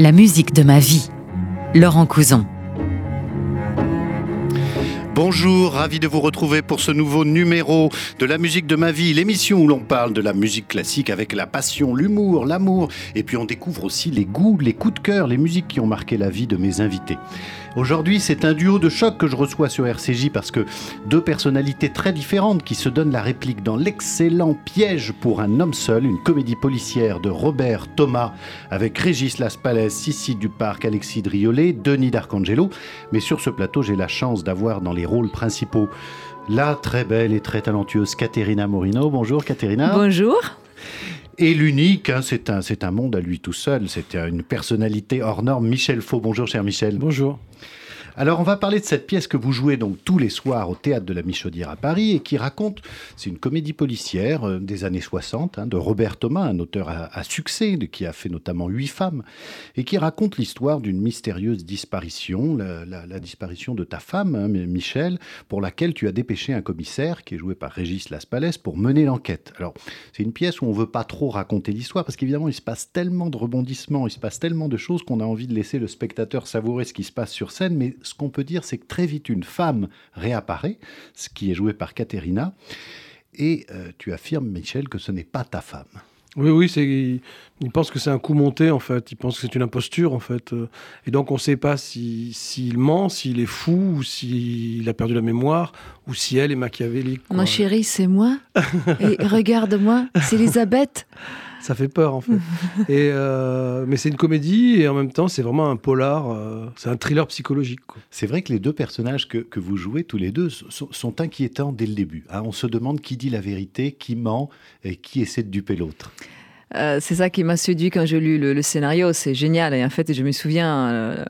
La musique de ma vie. Laurent Couson. Bonjour, ravi de vous retrouver pour ce nouveau numéro de la musique de ma vie, l'émission où l'on parle de la musique classique avec la passion, l'humour, l'amour, et puis on découvre aussi les goûts, les coups de cœur, les musiques qui ont marqué la vie de mes invités. Aujourd'hui, c'est un duo de choc que je reçois sur RCJ parce que deux personnalités très différentes qui se donnent la réplique dans l'excellent Piège pour un homme seul, une comédie policière de Robert Thomas avec Régis Laspalès, Sissi Duparc, Alexis Driolet, Denis D'Arcangelo. Mais sur ce plateau, j'ai la chance d'avoir dans les rôles principaux la très belle et très talentueuse Caterina Morino. Bonjour Caterina. Bonjour et l'unique, hein, c'est un, un monde à lui tout seul, c'est une personnalité hors norme, Michel Faux. Bonjour cher Michel. Bonjour. Alors on va parler de cette pièce que vous jouez donc tous les soirs au théâtre de la Michaudière à Paris et qui raconte, c'est une comédie policière euh, des années 60 hein, de Robert Thomas, un auteur à, succès qui a fait notamment Huit femmes et qui raconte l'histoire d'une mystérieuse disparition, la, disparition de ta femme, hein, Michel, pour laquelle tu as dépêché un commissaire qui est joué par Régis Laspalès pour mener l'enquête. Alors c'est une pièce où on veut pas trop raconter l'histoire parce qu'évidemment il se passe tellement de rebondissements, il se passe tellement de choses qu'on a envie de laisser le spectateur savourer ce qui se passe sur scène, mais ce qu'on peut dire, c'est que très vite, une femme réapparaît, ce qui est joué par Caterina, et euh, tu affirmes, Michel, que ce n'est pas ta femme. Oui, oui, c'est, il, pense que c'est un coup monté, en fait. Il pense que c'est une imposture, en fait. Euh, et donc, on ne sait pas s'il si, ment, s'il est fou, ou s'il a perdu la mémoire, ou si elle est machiavélique. Ma chérie, c'est moi. et regarde-moi, c'est Elisabeth ça fait peur en fait. et, euh, mais c'est une comédie et en même temps c'est vraiment un polar, euh, c'est un thriller psychologique. C'est vrai que les deux personnages que, que vous jouez tous les deux sont, inquiétants dès le début. Hein. On se demande qui dit la vérité, qui ment et qui essaie de duper l'autre. Euh, c'est ça qui m'a séduit quand j'ai lu le, scénario. C'est génial. Et en fait, je me souviens, euh,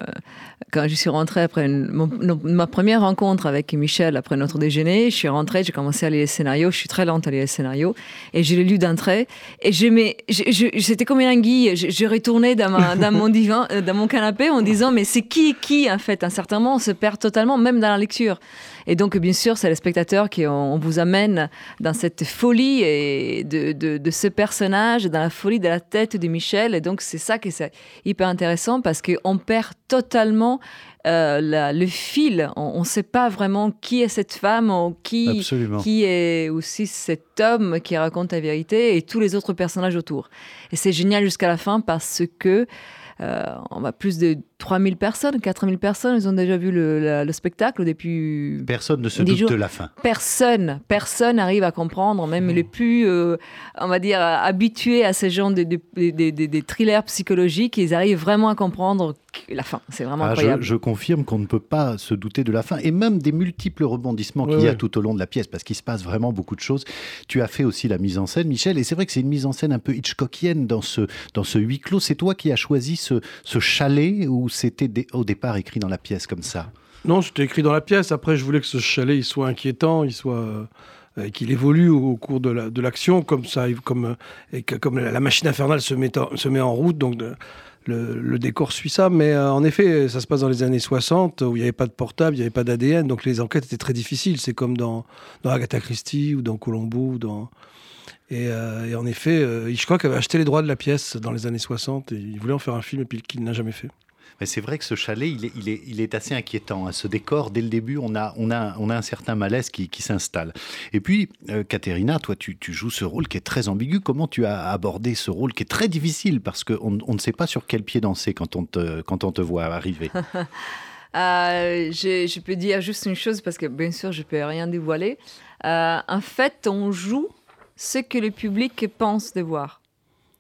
quand je suis rentrée après ma première rencontre avec Michel, après notre déjeuner, je suis rentrée, j'ai commencé à lire les scénarios. Je suis très lente à lire les scénarios. Et je l'ai lu d'un trait. Et c'était comme une anguille. Je, je retournais dans, dans mon divan, euh, dans mon canapé en disant, mais c'est qui, qui, en fait? À un certain moment, on se perd totalement, même dans la lecture. Et donc, bien sûr, c'est le spectateur qui on, vous amène dans cette folie et de, de, ce personnage, dans la folie de la tête de Michel. Et donc, c'est ça qui est hyper intéressant parce qu'on perd totalement euh, le fil. On ne sait pas vraiment qui est cette femme ou qui, qui est aussi cet homme qui raconte la vérité et tous les autres personnages autour. Et c'est génial jusqu'à la fin parce que on va plus de 3000 personnes, 4000 personnes, ils ont déjà vu le, spectacle depuis. Personne ne se doute de la fin. Personne, personne arrive à comprendre, même mmh. les plus, euh, on va dire, habitués à ces genres de, des thrillers psychologiques, ils arrivent vraiment à comprendre la fin. C'est vraiment ah, incroyable. Je, confirme qu'on ne peut pas se douter de la fin et même des multiples rebondissements qu'il y a tout au long de la pièce parce qu'il se passe vraiment beaucoup de choses. Tu as fait aussi la mise en scène, Michel, et c'est vrai que c'est une mise en scène un peu Hitchcockienne dans ce, dans ce huis clos. C'est toi qui as choisi ce, ce chalet ou c'était au départ écrit dans la pièce comme ça? Non, c'était écrit dans la pièce. Après, je voulais que ce chalet il soit inquiétant, il soit euh, qu'il évolue au, cours de l'action, comme ça, comme, et que, comme la, machine infernale se met en, se met en route. Donc, le, décor suit ça, mais euh, en effet, ça se passe dans les années 60 où il n'y avait pas de portable, il n'y avait pas d'ADN, donc les enquêtes étaient très difficiles. C'est comme dans, dans, Agatha Christie ou dans Colombo. Dans... Et, et, en effet, Hitchcock avait acheté les droits de la pièce dans les années 60 et il voulait en faire un film et puis qu'il n'a jamais fait. Mais c'est vrai que ce chalet, il est, assez inquiétant. Hein. Ce décor, dès le début, on a, on a, un certain malaise qui, s'installe. Et puis, euh, toi, tu, joues ce rôle qui est très ambigu. Comment tu as abordé ce rôle qui est très difficile? Parce qu'on on ne sait pas sur quel pied danser quand on te, quand on te voit arriver euh, je, peux dire juste une chose parce que bien sûr, je peux rien dévoiler. Euh, en fait, on joue ce que le public pense de voir.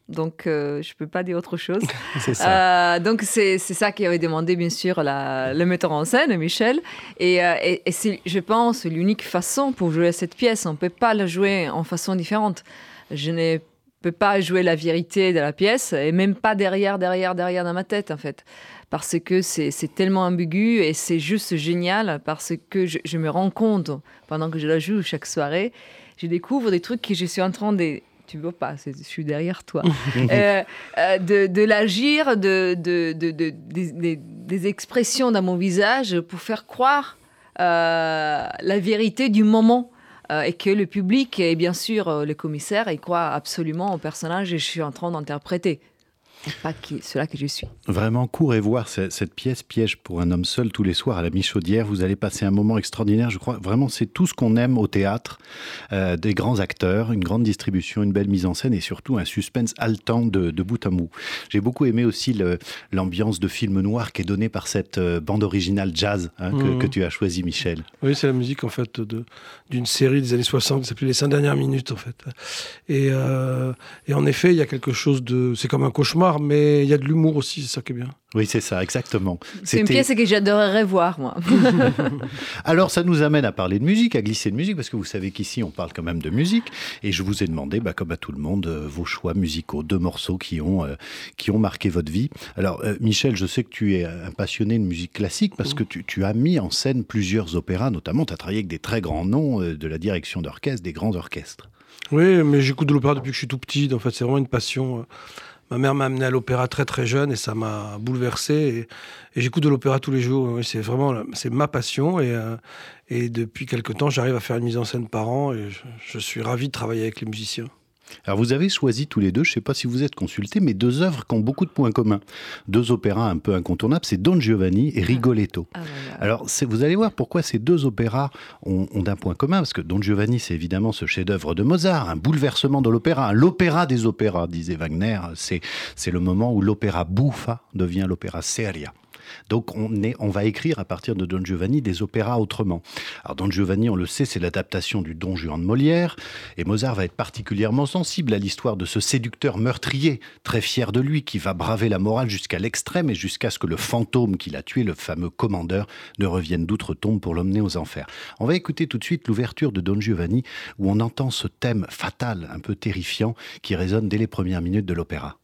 Donc, euh, je ne peux pas dire autre chose. c'est ça. Euh, donc, c'est ça qui avait demandé, bien sûr, la, le metteur en scène, Michel. Et, euh, et, c'est, je pense, l'unique façon pour jouer cette pièce. On ne peut pas la jouer en façon différente. Je ne peux pas jouer la vérité de la pièce, et même pas derrière, derrière, derrière dans ma tête, en fait. Parce que c'est, tellement ambigu et c'est juste génial parce que je, je me rends compte, pendant que je la joue chaque soirée, je découvre des trucs que je suis en train de tu veux pas, je suis derrière toi. Euh, euh, de, l'agir, de, de, des, expressions dans mon visage pour faire croire euh, la vérité du moment. et que le public et bien sûr le commissaire, ils croient absolument au personnage que je suis en train d'interpréter. Pas qui, cela que je suis. Vraiment, courez voir cette, pièce Piège pour un homme seul tous les soirs à la Michaudière. Vous allez passer un moment extraordinaire. Je crois vraiment, c'est tout ce qu'on aime au théâtre. Euh, des grands acteurs, une grande distribution, une belle mise en scène et surtout un suspense haletant de, de bout à bout. J'ai beaucoup aimé aussi l'ambiance de film noir qui est donnée par cette euh, bande originale jazz hein, mhm. que, tu as choisi, Michel. Oui, c'est la musique en fait d'une série des années 60 qui s'appelait Les cinq dernières minutes en fait. Et, euh, et en effet, il y a quelque chose de, c'est comme un cauchemar, mais il y a de l'humour aussi, c'est ça qui est bien. Oui, c'est ça, exactement. C'est une pièce que j'adorerais voir, moi. Alors, ça nous amène à parler de musique, à glisser de musique, parce que vous savez qu'ici, on parle quand même de musique. Et je vous ai demandé, bah, comme à tout le monde, euh, vos choix musicaux, deux morceaux qui ont, euh, qui ont marqué votre vie. Alors, euh, Michel, je sais que tu es un passionné de musique classique, parce que tu, tu as mis en scène plusieurs opéras, notamment, tu as travaillé avec des très grands noms de la direction d'orchestre, des grands orchestres. Oui, mais j'écoute de l'opéra depuis que je suis tout petit. En fait, c'est vraiment une passion. Ma mère m'a amené à l'opéra très très jeune et ça m'a bouleversé. Et, j'écoute de l'opéra tous les jours. C'est vraiment c'est ma passion. Et, euh, et depuis quelque temps, j'arrive à faire une mise en scène par an. Et je suis ravi de travailler avec les musiciens. Alors vous avez choisi tous les deux, je ne sais pas si vous êtes consultés, mais deux œuvres qui ont beaucoup de points communs. Deux opéras un peu incontournables, c'est Don Giovanni et Rigoletto. Ah, Alors vous allez voir pourquoi ces deux opéras ont, ont d'un point commun, parce que Don Giovanni, c'est évidemment ce chef-d'œuvre de Mozart, un bouleversement de l'opéra, l'opéra des opéras, disait Wagner. C'est le moment où l'opéra bouffa devient l'opéra seria. Donc on, va écrire à partir de Don Giovanni des opéras autrement. Alors Don Giovanni, on le sait, c'est l'adaptation du Don Juan de Molière, et Mozart va être particulièrement sensible à l'histoire de ce séducteur meurtrier, très fier de lui, qui va braver la morale jusqu'à l'extrême et jusqu'à ce que le fantôme qui l'a tué, le fameux commandeur, ne revienne d'outre-tombe pour l'emmener aux enfers. On va écouter tout de suite l'ouverture de Don Giovanni, où on entend ce thème fatal, un peu terrifiant, qui résonne dès les premières minutes de l'opéra.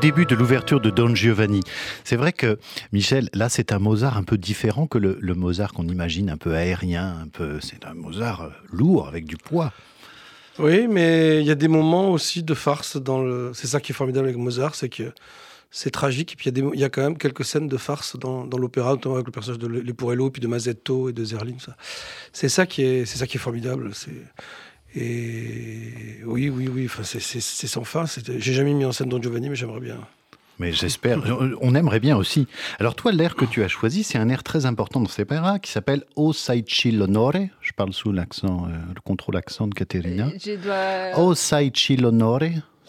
Début de l'ouverture de Don Giovanni. C'est vrai que, Michel, là, c'est un Mozart un peu différent que le, Mozart qu'on imagine un peu aérien, un peu. C'est un Mozart euh, lourd, avec du poids. Oui, mais il y a des moments aussi de farce dans le. C'est ça qui est formidable avec Mozart, c'est que c'est tragique. Et puis il y, a quand même quelques scènes de farce dans, dans l'opéra, notamment avec le personnage de Leporello, puis de Mazzetto et de Zerlin. C'est ça qui est, c'est ça qui est formidable. C'est et oui, oui, oui, enfin, c'est sans fin. J'ai jamais mis en scène Don Giovanni, mais j'aimerais bien. Mais j'espère, on aimerait bien aussi. Alors toi, l'air que tu as choisi, c'est un air très important dans ces qui s'appelle O Saici l'onore. Je parle sous l'accent, euh, le contrôle accent de Caterina. Euh, O Saici l'onore.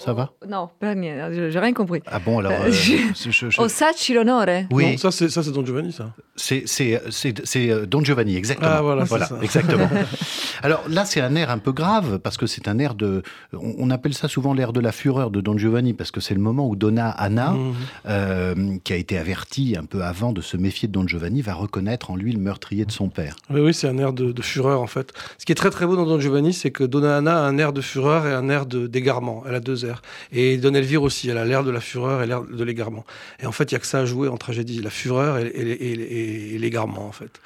Ça va? Non, pas j'ai rien compris. Ah bon, alors. Euh, euh, je- je- je- Oh, sacci l'onore. Oui, Non, ça c'est ça c'est Don Giovanni ça. c'est c'est- c'est- c'est, euh, Don Giovanni, exactement. Ah, voilà, c'est ça. exactement. Alors là, c'est un air un peu grave parce que c'est un air de. On, on appelle ça souvent l'air de la fureur de Don Giovanni parce que c'est le moment où Donna Anna, Mhm. euh, qui a été avertie un peu avant de se méfier de Don Giovanni, va reconnaître en lui le meurtrier de son père. Oui, oui, c'est un air de, de fureur en fait. Ce qui est très très beau dans Don Giovanni, c'est que Donna Anna a un air de fureur et un air de- d'égarement. Elle a deux airs. Et Don Elvire aussi, elle a l'air de la fureur et l'air de l'égarement. Et en fait, il y a que ça à jouer en tragédie, la fureur et, l'égarement en fait.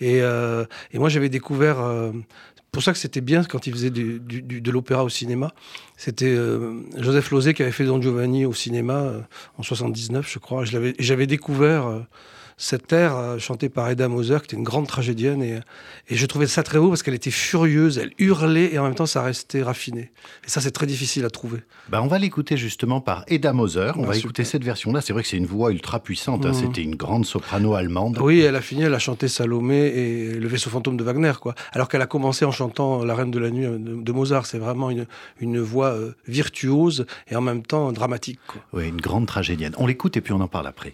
Et, euh, moi, j'avais découvert. euh, pour ça que c'était bien quand il faisait de l'opéra au cinéma. C'était euh, Joseph Losey qui avait fait Don Giovanni au cinéma en 79, je crois. J'avais découvert euh, cet air euh, chanté par Edda Moser, qui était une grande tragédienne. Et, et je trouvais ça très beau parce qu'elle était furieuse, elle hurlait et en même temps ça restait raffiné. Et ça, c'est très difficile à trouver. Ben, on va l'écouter justement par Edda Moser. On Ah, va super. écouter cette version-là. C'est vrai que c'est une voix ultra puissante. hein. Mhm. C'était une grande soprano allemande. Oui, elle a fini, elle a chanté Salomé et Le vaisseau fantôme de Wagner, quoi. Alors qu'elle a commencé en chantant La Reine de la Nuit euh, de, Mozart. C'est vraiment une, une voix euh, virtuose et en même temps dramatique, quoi. Oui, une grande tragédienne. On l'écoute et puis on en parle après.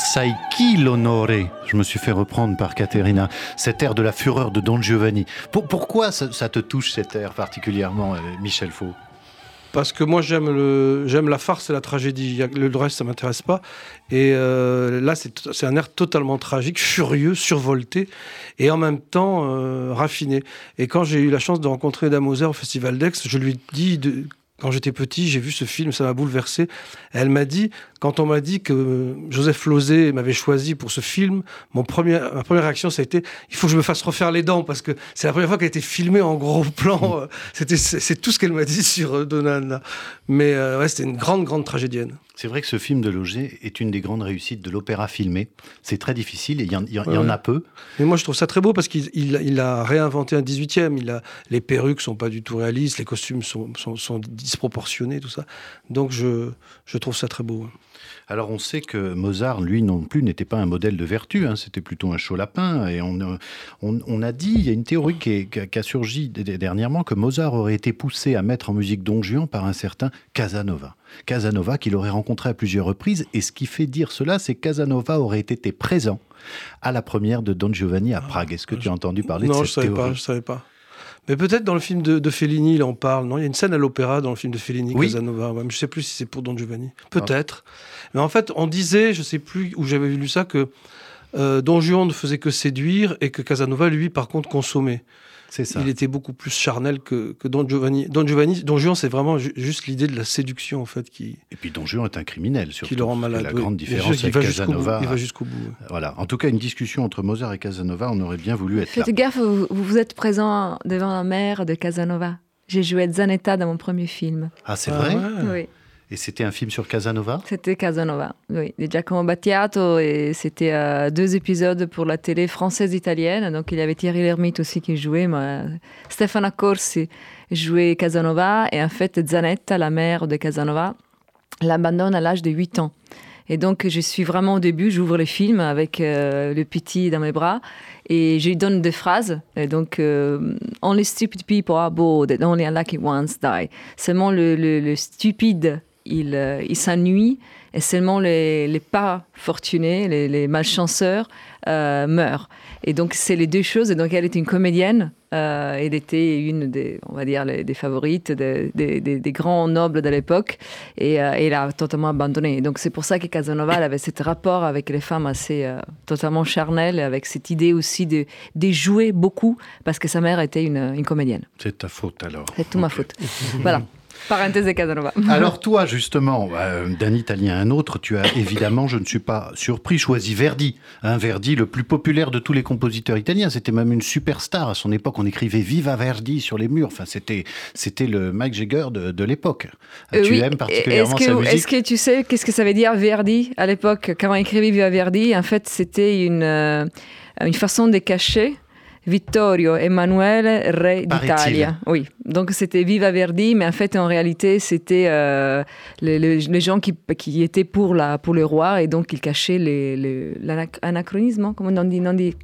Orsai chi l'onore Je me suis fait reprendre par Caterina. Cet air de la fureur de Don Giovanni. Pour- pourquoi ça, te touche cet air particulièrement, euh, Michel Faux? Parce que moi, j'aime la farce et la tragédie. Le reste, ça m'intéresse pas. Et euh, là, c'est un air totalement tragique, furieux, survolté, et en même temps euh, raffiné. Et quand j'ai eu la chance de rencontrer Dame Moser au Festival d'Aix, je lui dit, de- quand j'étais petit, j'ai vu ce film, ça m'a bouleversé. Elle m'a dit, quand on m'a dit que Joseph Lozé m'avait choisi pour ce film, mon premier, ma première réaction, ça a été, il faut que je me fasse refaire les dents, parce que c'est la première fois qu'elle a été filmée en gros plan. C'était, c'est tout ce qu'elle m'a dit sur euh, Donna. Mais euh, ouais, c'était une grande, grande tragédienne. C'est vrai que ce film de Loger est une des grandes réussites de l'opéra filmé. C'est très difficile et il y, en- il y en- il y en Ouais. a peu. Mais moi, je trouve ça très beau parce qu'il il, il a réinventé un 18e. Il a, les perruques sont pas du tout réalistes, les costumes sont, sont, sont disproportionnés, tout ça. Donc, je, je trouve ça très beau. Alors on sait que Mozart, lui non plus, n'était pas un modèle de vertu, hein, c'était plutôt un chaud lapin. Et on, euh, on, on a dit, il y a une théorie qui, est- qui a- surgi dernièrement, que Mozart aurait été poussé à mettre en musique Don Juan par un certain Casanova. Casanova qu'il aurait rencontré à plusieurs reprises. Et ce qui fait dire cela, c'est que Casanova aurait été présent à la première de Don Giovanni à Prague. Est-ce que tu as entendu parler non, de je cette savais théorie? pas, je savais pas. Mais peut-être dans le film de, Fellini, il en parle, non? Il y a une scène à l'opéra dans le film de Fellini, oui. Casanova. je ne sais plus si c'est pour Don Giovanni. Peut-être. Mais en fait, on disait, je ne sais plus où j'avais lu ça, que euh, Don Juan ne faisait que séduire et que Casanova, lui, par contre, consommait. Il était beaucoup plus charnel que, Don Giovanni. Don Giovanni, Don Juan, c'est vraiment juste l'idée de la séduction en fait qui. Et puis Don Juan est un criminel surtout. Qui le rend malade. La grande différence avec Casanova. il va jusqu'au bout. Voilà. En tout cas, une discussion entre Mozart et Casanova, on aurait bien voulu être Faites là. gaffe, vous, vous êtes présent devant la mère de Casanova. J'ai joué Zanetta dans mon premier film. Ah, c'est vrai? ah Oui. Et c'était un film sur Casanova C'était Casanova, oui, de Giacomo Battiato. Et c'était euh, deux épisodes pour la télé française-italienne. Donc il y avait Thierry Lhermitte aussi qui jouait. Mais Stefano Corsi jouait Casanova. Et en fait, Zanetta, la mère de Casanova, l'abandonne à l'âge de 8 ans. Et donc, je suis vraiment au début, j'ouvre le film avec euh, le petit dans mes bras et je lui donne des phrases. Et donc, euh, Only stupid people are bored and only unlucky ones die. Seulement le, le, le stupide il, euh, il s'ennuie et seulement les, les pas fortunés, les, les malchanceurs euh, meurent. Et donc, c'est les deux choses. Et donc, elle était une comédienne. Euh, elle était une des, on va dire, des favorites des, des, des, grands nobles de l'époque. Et, elle a totalement abandonné. Et donc, c'est pour ça que Casanova avait ce rapport avec les femmes assez totalement charnel, avec cette idée aussi de, de, jouer beaucoup, parce que sa mère était une, une comédienne. C'est ta faute alors. C'est tout ma faute. voilà. Parenthèse de Casanova. Alors toi, justement, euh, d'un Italien à un autre, tu as évidemment, je ne suis pas surpris, choisi Verdi. Un Verdi, le plus populaire de tous les compositeurs italiens. C'était même une superstar. À son époque, on écrivait Viva Verdi sur les murs. Enfin, c'était, c'était le Mike Jagger de, l'époque. Euh, tu oui. aimes particulièrement est-ce que, sa musique Est-ce que tu sais qu'est-ce que ça veut dire Verdi à l'époque? Quand on écrivait Viva Verdi, en fait, c'était une, euh, une façon de cacher Vittorio Emanuele, re d'Italia. Oui, donc c'était Viva Verdi, mais en fait, en réalité, c'était euh, les, gens qui, qui, étaient pour, la, pour le roi et donc ils cachaient l'anachronisme, les, comment on dit, on dit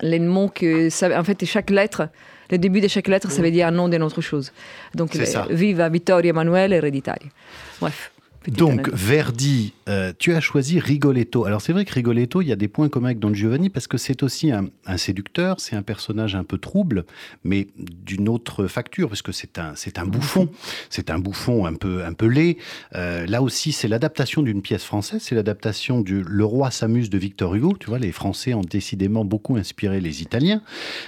les mots que. Ça, en fait, chaque lettre, le début de chaque lettre, ça veut dire un nom d'une autre chose. Donc, Viva Vittorio Emanuele, re d'Italia. Bref. Donc, Verdi, euh, tu as choisi Rigoletto. Alors, c'est vrai que Rigoletto, il y a des points communs avec Don Giovanni parce que c'est aussi un, un séducteur, c'est un personnage un peu trouble, mais d'une autre facture, parce que c'est un, c'est un bouffon. C'est un bouffon un peu, un peu laid. Euh, là aussi, c'est l'adaptation d'une pièce française, c'est l'adaptation du Le roi s'amuse de Victor Hugo. Tu vois, les Français ont décidément beaucoup inspiré les Italiens.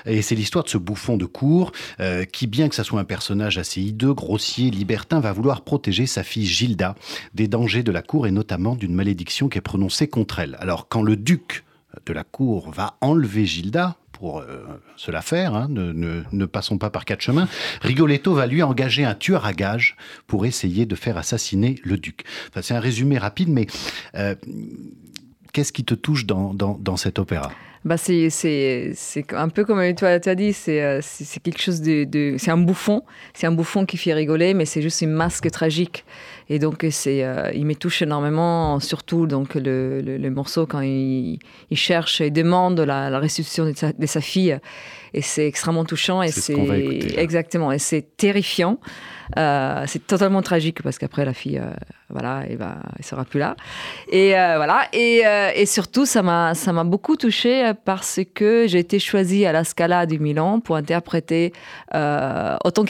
Et c'est l'histoire de ce bouffon de cour euh, qui, bien que ça soit un personnage assez hideux, grossier, libertin, va vouloir protéger sa fille Gilda des dangers de la cour et notamment d'une malédiction qui est prononcée contre elle. Alors quand le duc de la cour va enlever Gilda, pour euh, se la faire, hein, ne, ne, passons pas par quatre chemins, Rigoletto va lui engager un tueur à gages pour essayer de faire assassiner le duc. Enfin, c'est un résumé rapide, mais euh, qu'est-ce qui te touche dans, dans, dans cet opéra? Bah c'est, un peu comme toi tu as dit, c'est, c'est, c'est quelque chose de, de, C'est un bouffon, c'est un bouffon qui fait rigoler, mais c'est juste une masque tragique. Et donc, c'est, euh, il me touche énormément, surtout donc, le, le, le morceau quand il, il, cherche et demande la, la restitution de sa, de sa, fille. Et c'est extrêmement touchant. Et c'est, c'est exactement. Et c'est terrifiant. Euh, c'est totalement tragique parce qu'après la fille, euh, voilà, elle va, elle sera plus là. Et euh, voilà. Et, et, surtout, ça m'a, ça m'a beaucoup touchée parce que j'ai été choisie à la Scala du Milan pour interpréter, en tant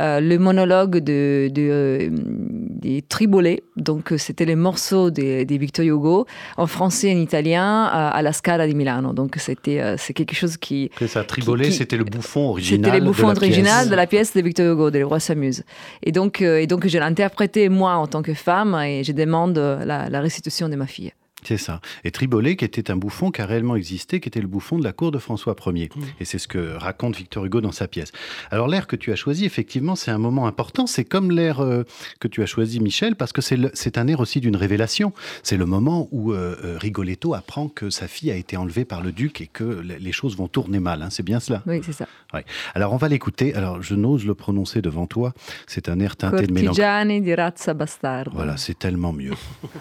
qu'actrice, le monologue de, de des Tribolets. Donc, c'était les morceaux des, des Victor Hugo en français et en italien à la Scala di Milano. Donc, c'était, c'est quelque chose qui. C'est ça, Tribolet, c'était le bouffon original. C'était le bouffon de original de la pièce de Victor Hugo, de Le Roi s'amuse. Et donc, euh, et donc je l'ai interprété moi en tant que femme et je demande la, la restitution de ma fille. C'est ça. Et Tribolet, qui était un bouffon qui a réellement existé, qui était le bouffon de la cour de François Ier. Mmh. Et c'est ce que raconte Victor Hugo dans sa pièce. Alors l'air que tu as choisi, effectivement, c'est un moment important. C'est comme l'air euh, que tu as choisi, Michel, parce que c'est un air aussi d'une révélation. C'est le moment où euh, Rigoletto apprend que sa fille a été enlevée par le duc et que les choses vont tourner mal. Hein. C'est bien cela Oui, c'est ça. Ouais. Alors on va l'écouter. Alors je n'ose le prononcer devant toi. C'est un air teinté de mélancolie. di razza bastarda. Voilà, c'est tellement mieux.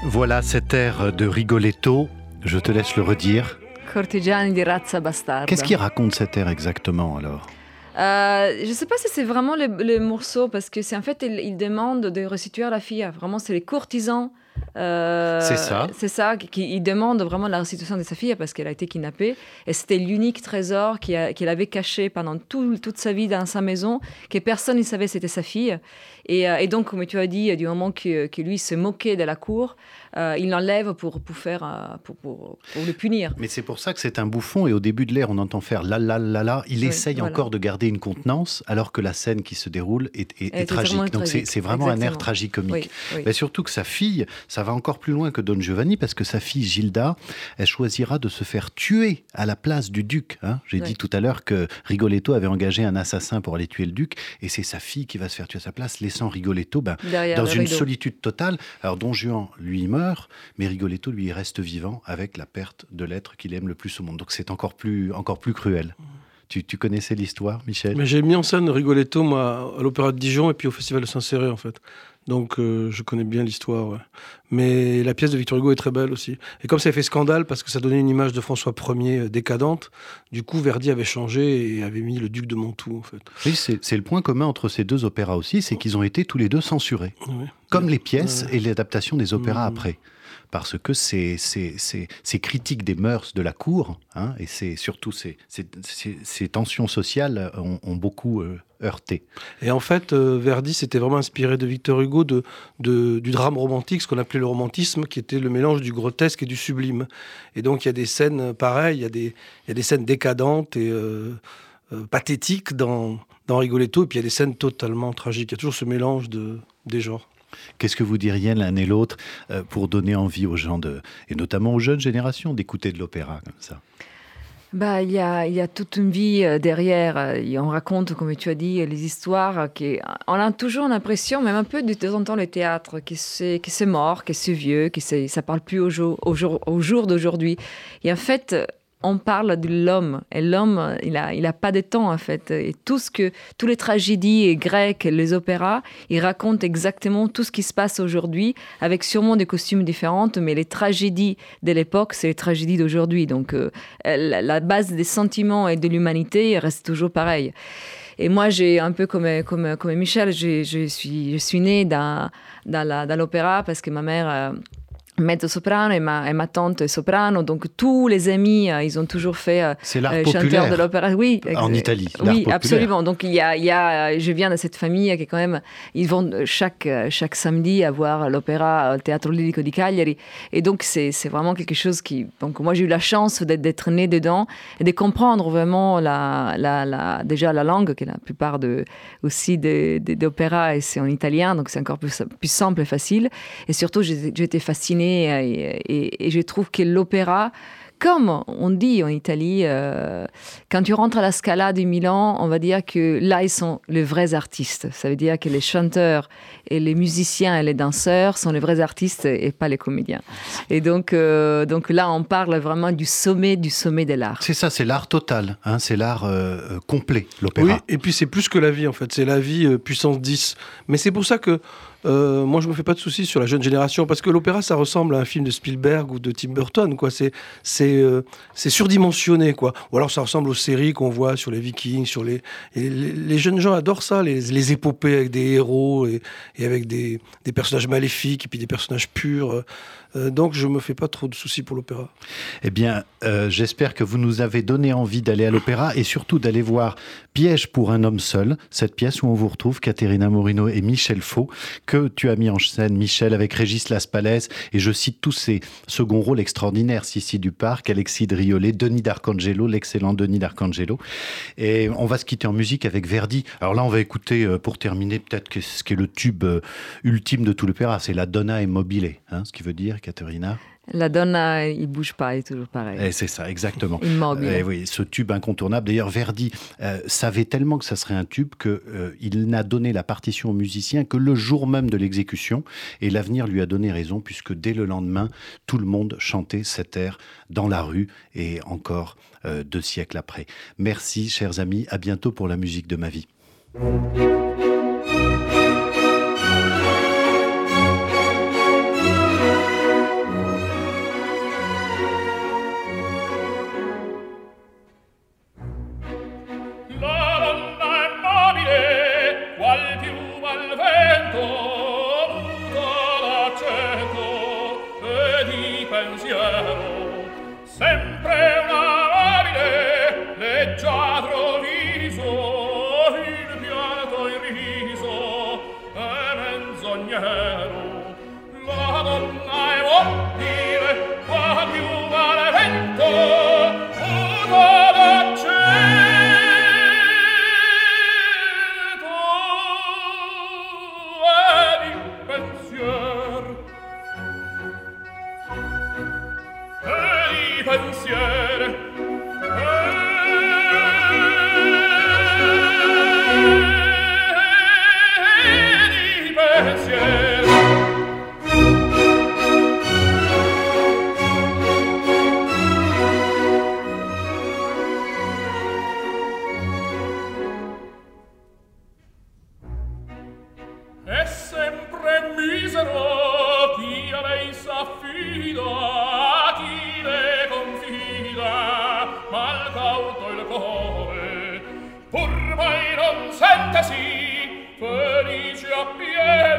Voilà cet air de Rigoletto. Je te laisse le redire. Cortigiani di razza bastarda. Qu'est-ce qui raconte cet air exactement alors? Euh, je ne sais pas si c'est vraiment le, le morceau, parce que c'est en fait, il, il demande de restituer la fille. Vraiment, c'est les courtisans. euh, C'est ça. C'est ça, qui, il demande vraiment la restitution de sa fille parce qu'elle a été kidnappée. Et c'était l'unique trésor qu'il avait caché pendant tout- toute sa vie dans sa maison, que personne ne savait c'était sa fille. Et, euh, et donc, comme tu as dit, du moment que, que lui se moquait de la cour, euh, il l'enlève pour, pour, faire, euh, pour, pour, pour le punir. Mais c'est pour ça que c'est un bouffon et au début de l'air, on entend faire la la la la. Il Oui, essaye voilà. encore de garder une contenance alors que la scène qui se déroule est, est- est est tragique. Donc c'est vraiment un air tragicomique. Oui, oui. Mais surtout que sa fille, ça va encore plus loin que Don Giovanni parce que sa fille Gilda, elle choisira de se faire tuer à la place du duc. hein. J'ai dit tout à l'heure que Rigoletto avait engagé un assassin pour aller tuer le duc et c'est sa fille qui va se faire tuer à sa place, laissant Rigoletto ben, dans une rideau. solitude totale. Alors Don Juan, lui, meurt, mais Rigoletto, lui, il reste vivant avec la perte de l'être qu'il aime le plus au monde. Donc c'est encore plus, encore plus cruel. Tu, tu connaissais l'histoire, Michel? Mais j'ai mis en scène Rigoletto, moi, à l'Opéra de Dijon et puis au Festival de Saint-Céré, en fait. Donc, euh, je connais bien l'histoire, ouais. Mais la pièce de Victor Hugo est très belle aussi. Et comme ça a fait scandale, parce que ça donnait une image de François Ier décadente, du coup, Verdi avait changé et avait mis le duc de Mantoue, en fait. Oui, c'est le point commun entre ces deux opéras aussi, c'est qu'ils ont été tous les deux censurés. Ouais. Comme les pièces Ouais. et l'adaptation des opéras Mhm. après. Parce que ces, critiques des mœurs de la cour, hein, et c'est surtout ces, tensions sociales ont, beaucoup euh, heurté. Et en fait, euh, Verdi s'était vraiment inspiré de Victor Hugo, de, du drame romantique, ce qu'on appelait le romantisme, qui était le mélange du grotesque et du sublime. Et donc, il y a des scènes euh, pareilles, il y a des, scènes décadentes et pathétiques dans, dans Rigoletto, et puis il y a des scènes totalement tragiques. Il y a toujours ce mélange de, des genres. Qu'est-ce que vous diriez l'un et l'autre euh, pour donner envie aux gens, de, et notamment aux jeunes générations, d'écouter de l'opéra comme ça? Bah, il y a, il y a toute une vie euh, derrière. euh, on raconte, comme tu as dit, les histoires. Qui, on a toujours l'impression, même un peu de temps en temps, le théâtre, que c'est, mort, que c'est vieux, que ça parle plus au jour, au jour, au jour d'aujourd'hui. Et en fait, on parle de l'homme. Et l'homme, il a, il a pas de temps, en fait. Et tout ce que, tous les tragédies grecques, les opéras, ils racontent exactement tout ce qui se passe aujourd'hui, avec sûrement des costumes différents, mais les tragédies de l'époque, c'est les tragédies d'aujourd'hui. Donc, euh, la, base des sentiments et de l'humanité reste toujours pareille. Et moi, j'ai un peu comme, comme, comme Michel, je suis, suis née dans, dans l'opéra parce que ma mère euh, mezzo soprano et ma, et ma tante est soprano. Donc, tous les amis, euh, ils ont toujours fait euh, euh, chanteur de l'opéra. Oui, en Italie. oui, populaire. absolument. Donc il y a, il y a, je viens de cette famille qui est quand même, ils vont chaque chaque samedi avoir l'opéra au Théâtre Lirico di Cagliari, et donc c'est vraiment quelque chose qui, donc moi j'ai eu la chance d'être née dedans et de comprendre vraiment la, la, la déjà la langue, qui est la plupart de aussi des d'opéras et c'est en italien, donc c'est encore plus plus simple et facile, et surtout été fascinée et, et, et je trouve que l'opéra comme on dit en Italie, euh, quand tu rentres à la Scala du Milan, on va dire que là, ils sont les vrais artistes. Ça veut dire que les chanteurs et les musiciens et les danseurs sont les vrais artistes et pas les comédiens. Et donc, euh, donc là, on parle vraiment du sommet du sommet de l'art. C'est ça, c'est l'art total, hein, c'est l'art euh, complet, l'opéra. Oui, et puis c'est plus que la vie en fait, c'est la vie puissance 10. Mais c'est pour ça que euh, moi, je me fais pas de soucis sur la jeune génération parce que l'opéra, ça ressemble à un film de Spielberg ou de Tim Burton, quoi. C'est c'est euh, c'est surdimensionné, quoi. Ou alors ça ressemble aux séries qu'on voit sur les Vikings, sur les les, jeunes gens adorent ça, les, les épopées avec des héros et, et avec des, des, personnages maléfiques et puis des personnages purs. Euh, donc je me fais pas trop de soucis pour l'opéra. Eh bien, euh, j'espère que vous nous avez donné envie d'aller à l'opéra et surtout d'aller voir Piège pour un homme seul, cette pièce où on vous retrouve Caterina Morino et Michel Faux, que tu as mis en scène, Michel, avec Régis Laspalès, et je cite tous ces seconds rôles extraordinaires, Sissi Duparc, Alexis Driolet, Denis D'Arcangelo, l'excellent Denis D'Arcangelo. Et on va se quitter en musique avec Verdi. Alors là, on va écouter, euh, pour terminer, peut-être ce qui est le tube ultime de tout l'opéra, c'est la Donna e Mobile, hein, ce qui veut dire Caterina la donna, il bouge pas, il est toujours pareil. Et eh, c'est ça, exactement. Immobile. Eh oui, ce tube incontournable. D'ailleurs, Verdi euh, savait tellement que ça serait un tube qu'il euh, n'a donné la partition aux musiciens que le jour même de l'exécution. Et l'avenir lui a donné raison, puisque dès le lendemain, tout le monde chantait cet air dans la rue et encore euh, deux siècles après. Merci, chers amis. À bientôt pour la musique de ma vie. sorriso è menzognero colore, pur mai non sentesi felice appieno.